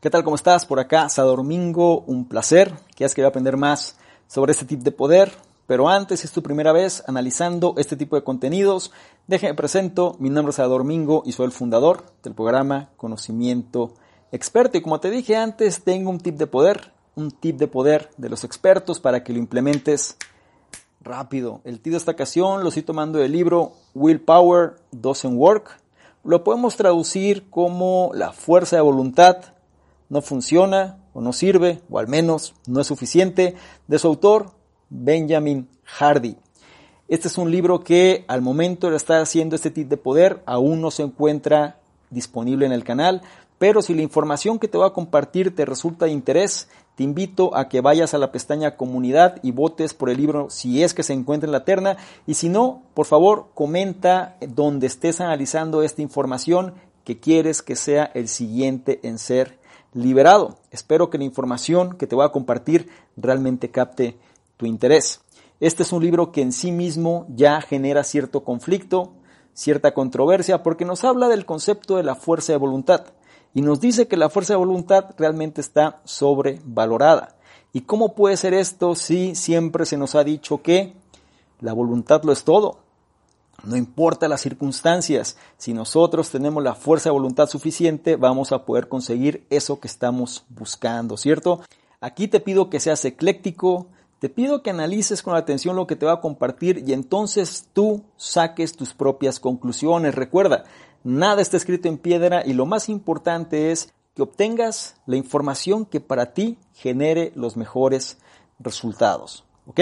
¿Qué tal? ¿Cómo estás? Por acá, Domingo, un placer. Que has querido aprender más sobre este tip de poder. Pero antes, si es tu primera vez analizando este tipo de contenidos, déjame presento. Mi nombre es Domingo y soy el fundador del programa Conocimiento Experto. Y como te dije antes, tengo un tip de poder, un tip de poder de los expertos para que lo implementes rápido. El tip de esta ocasión lo estoy tomando del libro Willpower Doesn't Work. Lo podemos traducir como la fuerza de voluntad no funciona o no sirve, o al menos no es suficiente, de su autor, Benjamin Hardy. Este es un libro que al momento de estar haciendo este tip de poder aún no se encuentra disponible en el canal, pero si la información que te voy a compartir te resulta de interés, te invito a que vayas a la pestaña comunidad y votes por el libro si es que se encuentra en la terna y si no, por favor comenta donde estés analizando esta información que quieres que sea el siguiente en ser liberado. Espero que la información que te voy a compartir realmente capte tu interés. Este es un libro que en sí mismo ya genera cierto conflicto, cierta controversia, porque nos habla del concepto de la fuerza de voluntad y nos dice que la fuerza de voluntad realmente está sobrevalorada. ¿Y cómo puede ser esto si siempre se nos ha dicho que la voluntad lo es todo? No importa las circunstancias, si nosotros tenemos la fuerza de voluntad suficiente, vamos a poder conseguir eso que estamos buscando, ¿cierto? Aquí te pido que seas ecléctico, te pido que analices con atención lo que te va a compartir y entonces tú saques tus propias conclusiones. Recuerda, nada está escrito en piedra y lo más importante es que obtengas la información que para ti genere los mejores resultados. ¿Ok?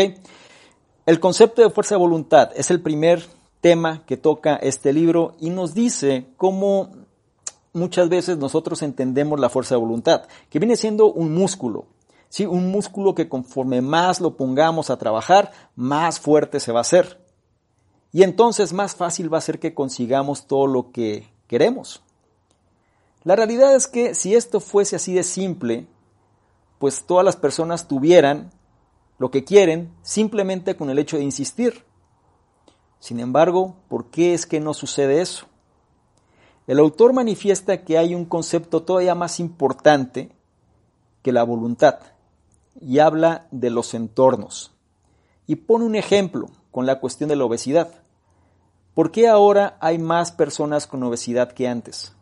El concepto de fuerza de voluntad es el primer tema que toca este libro y nos dice cómo muchas veces nosotros entendemos la fuerza de voluntad, que viene siendo un músculo, ¿sí? un músculo que conforme más lo pongamos a trabajar, más fuerte se va a hacer. Y entonces más fácil va a ser que consigamos todo lo que queremos. La realidad es que si esto fuese así de simple, pues todas las personas tuvieran lo que quieren simplemente con el hecho de insistir. Sin embargo, ¿por qué es que no sucede eso? El autor manifiesta que hay un concepto todavía más importante que la voluntad y habla de los entornos. Y pone un ejemplo con la cuestión de la obesidad. ¿Por qué ahora hay más personas con obesidad que antes?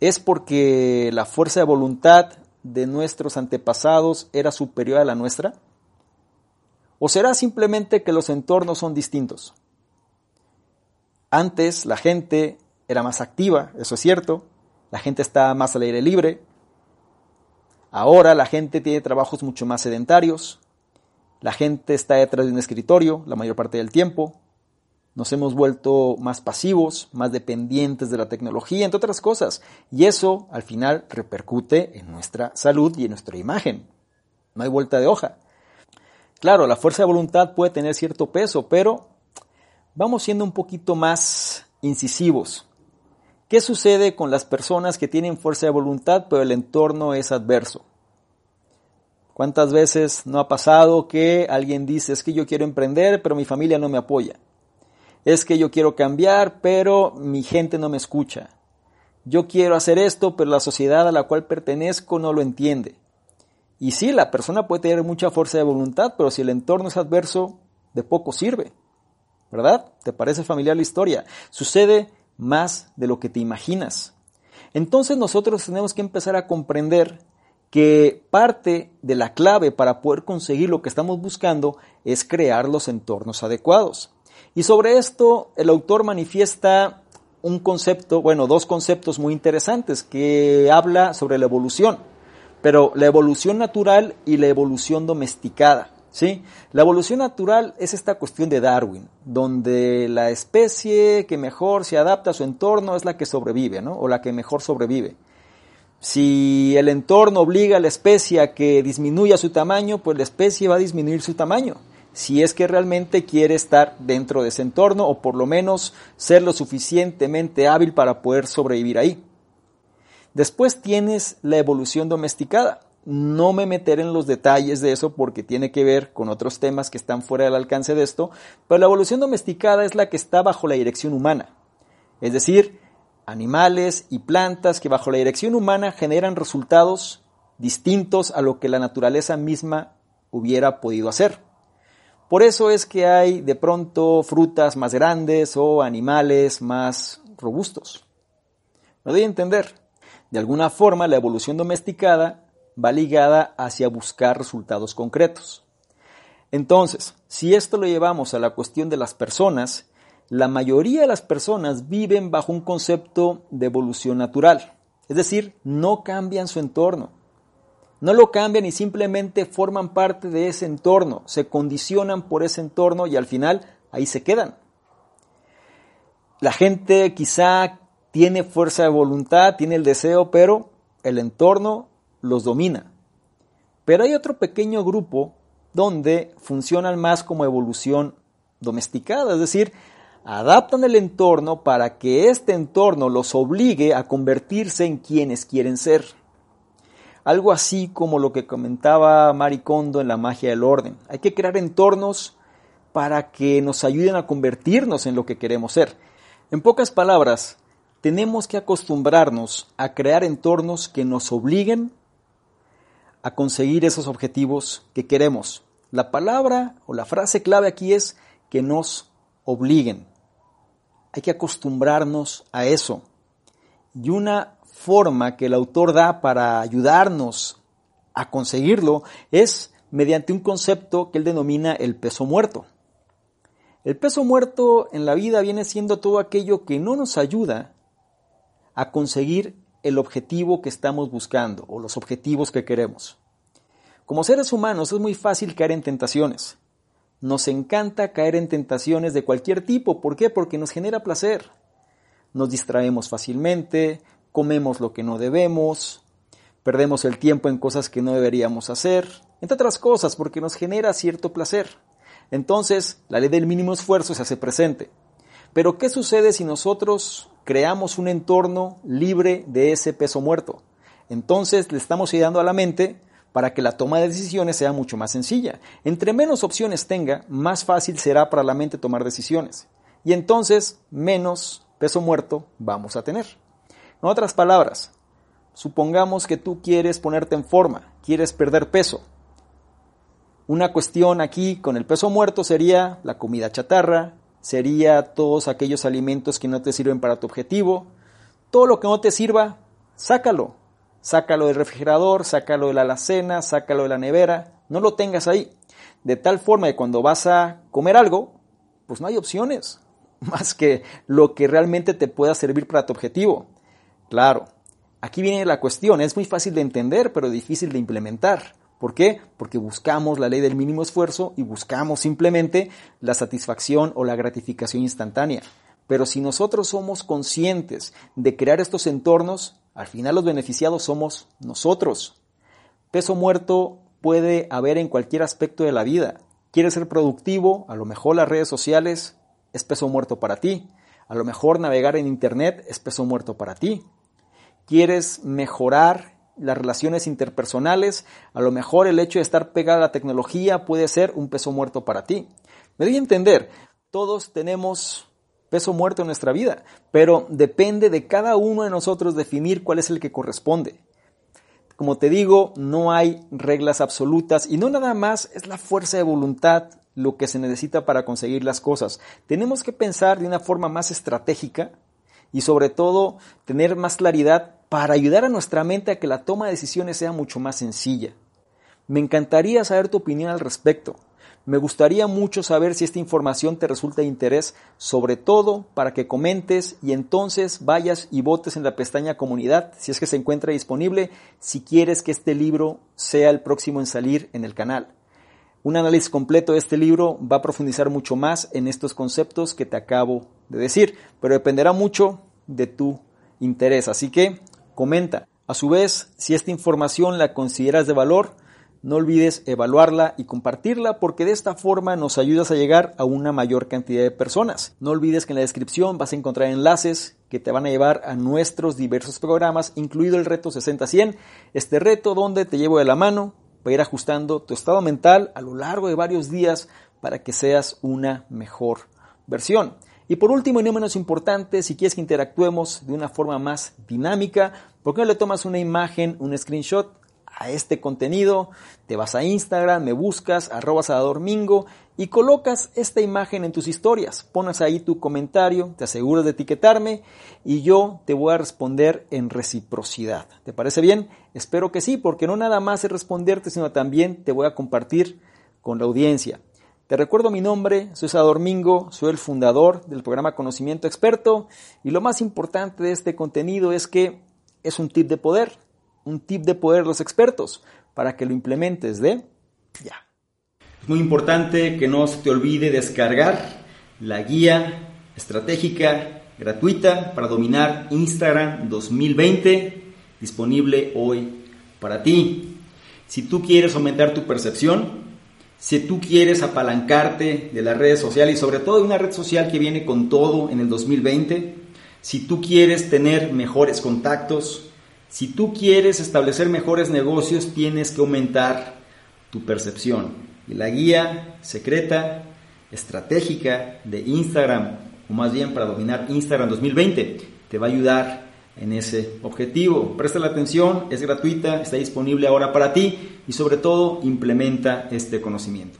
¿Es porque la fuerza de voluntad de nuestros antepasados era superior a la nuestra? ¿O será simplemente que los entornos son distintos? Antes la gente era más activa, eso es cierto, la gente está más al aire libre. Ahora la gente tiene trabajos mucho más sedentarios, la gente está detrás de un escritorio la mayor parte del tiempo, nos hemos vuelto más pasivos, más dependientes de la tecnología, entre otras cosas, y eso al final repercute en nuestra salud y en nuestra imagen. No hay vuelta de hoja. Claro, la fuerza de voluntad puede tener cierto peso, pero Vamos siendo un poquito más incisivos. ¿Qué sucede con las personas que tienen fuerza de voluntad pero el entorno es adverso? ¿Cuántas veces no ha pasado que alguien dice es que yo quiero emprender pero mi familia no me apoya? Es que yo quiero cambiar pero mi gente no me escucha. Yo quiero hacer esto pero la sociedad a la cual pertenezco no lo entiende. Y sí, la persona puede tener mucha fuerza de voluntad pero si el entorno es adverso, de poco sirve. ¿Verdad? ¿Te parece familiar la historia? Sucede más de lo que te imaginas. Entonces nosotros tenemos que empezar a comprender que parte de la clave para poder conseguir lo que estamos buscando es crear los entornos adecuados. Y sobre esto el autor manifiesta un concepto, bueno, dos conceptos muy interesantes que habla sobre la evolución, pero la evolución natural y la evolución domesticada. ¿Sí? La evolución natural es esta cuestión de Darwin, donde la especie que mejor se adapta a su entorno es la que sobrevive, ¿no? O la que mejor sobrevive. Si el entorno obliga a la especie a que disminuya su tamaño, pues la especie va a disminuir su tamaño. Si es que realmente quiere estar dentro de ese entorno o por lo menos ser lo suficientemente hábil para poder sobrevivir ahí. Después tienes la evolución domesticada. No me meteré en los detalles de eso porque tiene que ver con otros temas que están fuera del alcance de esto, pero la evolución domesticada es la que está bajo la dirección humana. Es decir, animales y plantas que bajo la dirección humana generan resultados distintos a lo que la naturaleza misma hubiera podido hacer. Por eso es que hay de pronto frutas más grandes o animales más robustos. Me doy a entender. De alguna forma la evolución domesticada va ligada hacia buscar resultados concretos. Entonces, si esto lo llevamos a la cuestión de las personas, la mayoría de las personas viven bajo un concepto de evolución natural, es decir, no cambian su entorno. No lo cambian y simplemente forman parte de ese entorno, se condicionan por ese entorno y al final ahí se quedan. La gente quizá tiene fuerza de voluntad, tiene el deseo, pero el entorno los domina. Pero hay otro pequeño grupo donde funcionan más como evolución domesticada, es decir, adaptan el entorno para que este entorno los obligue a convertirse en quienes quieren ser. Algo así como lo que comentaba Maricondo en la magia del orden. Hay que crear entornos para que nos ayuden a convertirnos en lo que queremos ser. En pocas palabras, tenemos que acostumbrarnos a crear entornos que nos obliguen a conseguir esos objetivos que queremos. La palabra o la frase clave aquí es que nos obliguen. Hay que acostumbrarnos a eso. Y una forma que el autor da para ayudarnos a conseguirlo es mediante un concepto que él denomina el peso muerto. El peso muerto en la vida viene siendo todo aquello que no nos ayuda a conseguir el objetivo que estamos buscando o los objetivos que queremos. Como seres humanos es muy fácil caer en tentaciones. Nos encanta caer en tentaciones de cualquier tipo. ¿Por qué? Porque nos genera placer. Nos distraemos fácilmente, comemos lo que no debemos, perdemos el tiempo en cosas que no deberíamos hacer, entre otras cosas, porque nos genera cierto placer. Entonces, la ley del mínimo esfuerzo se hace presente. Pero, ¿qué sucede si nosotros creamos un entorno libre de ese peso muerto. Entonces le estamos ayudando a la mente para que la toma de decisiones sea mucho más sencilla. Entre menos opciones tenga, más fácil será para la mente tomar decisiones. Y entonces menos peso muerto vamos a tener. En otras palabras, supongamos que tú quieres ponerte en forma, quieres perder peso. Una cuestión aquí con el peso muerto sería la comida chatarra, sería todos aquellos alimentos que no te sirven para tu objetivo. Todo lo que no te sirva, sácalo. Sácalo del refrigerador, sácalo de la alacena, sácalo de la nevera, no lo tengas ahí. De tal forma que cuando vas a comer algo, pues no hay opciones más que lo que realmente te pueda servir para tu objetivo. Claro, aquí viene la cuestión, es muy fácil de entender, pero difícil de implementar. ¿Por qué? Porque buscamos la ley del mínimo esfuerzo y buscamos simplemente la satisfacción o la gratificación instantánea. Pero si nosotros somos conscientes de crear estos entornos, al final los beneficiados somos nosotros. Peso muerto puede haber en cualquier aspecto de la vida. ¿Quieres ser productivo? A lo mejor las redes sociales es peso muerto para ti. A lo mejor navegar en Internet es peso muerto para ti. ¿Quieres mejorar las relaciones interpersonales, a lo mejor el hecho de estar pegada a la tecnología puede ser un peso muerto para ti. Me doy a entender, todos tenemos peso muerto en nuestra vida, pero depende de cada uno de nosotros definir cuál es el que corresponde. Como te digo, no hay reglas absolutas y no nada más es la fuerza de voluntad lo que se necesita para conseguir las cosas. Tenemos que pensar de una forma más estratégica y sobre todo tener más claridad para ayudar a nuestra mente a que la toma de decisiones sea mucho más sencilla. Me encantaría saber tu opinión al respecto. Me gustaría mucho saber si esta información te resulta de interés, sobre todo para que comentes y entonces vayas y votes en la pestaña comunidad, si es que se encuentra disponible, si quieres que este libro sea el próximo en salir en el canal. Un análisis completo de este libro va a profundizar mucho más en estos conceptos que te acabo de decir, pero dependerá mucho de tu interés. Así que comenta. A su vez, si esta información la consideras de valor, no olvides evaluarla y compartirla porque de esta forma nos ayudas a llegar a una mayor cantidad de personas. No olvides que en la descripción vas a encontrar enlaces que te van a llevar a nuestros diversos programas, incluido el reto 60-100, este reto donde te llevo de la mano para ir ajustando tu estado mental a lo largo de varios días para que seas una mejor versión. Y por último y no menos importante, si quieres que interactuemos de una forma más dinámica, ¿por qué no le tomas una imagen, un screenshot a este contenido? Te vas a Instagram, me buscas, arroba Domingo y colocas esta imagen en tus historias. Pones ahí tu comentario, te aseguras de etiquetarme y yo te voy a responder en reciprocidad. ¿Te parece bien? Espero que sí, porque no nada más es responderte, sino también te voy a compartir con la audiencia. Te recuerdo mi nombre, soy Salvador Mingo, soy el fundador del programa Conocimiento Experto y lo más importante de este contenido es que es un tip de poder, un tip de poder de los expertos para que lo implementes de ya. Es muy importante que no se te olvide descargar la guía estratégica gratuita para dominar Instagram 2020 disponible hoy para ti. Si tú quieres aumentar tu percepción, si tú quieres apalancarte de las redes sociales y sobre todo de una red social que viene con todo en el 2020, si tú quieres tener mejores contactos, si tú quieres establecer mejores negocios, tienes que aumentar tu percepción. Y la guía secreta, estratégica de Instagram, o más bien para dominar Instagram 2020, te va a ayudar en ese objetivo. Presta la atención, es gratuita, está disponible ahora para ti y sobre todo implementa este conocimiento.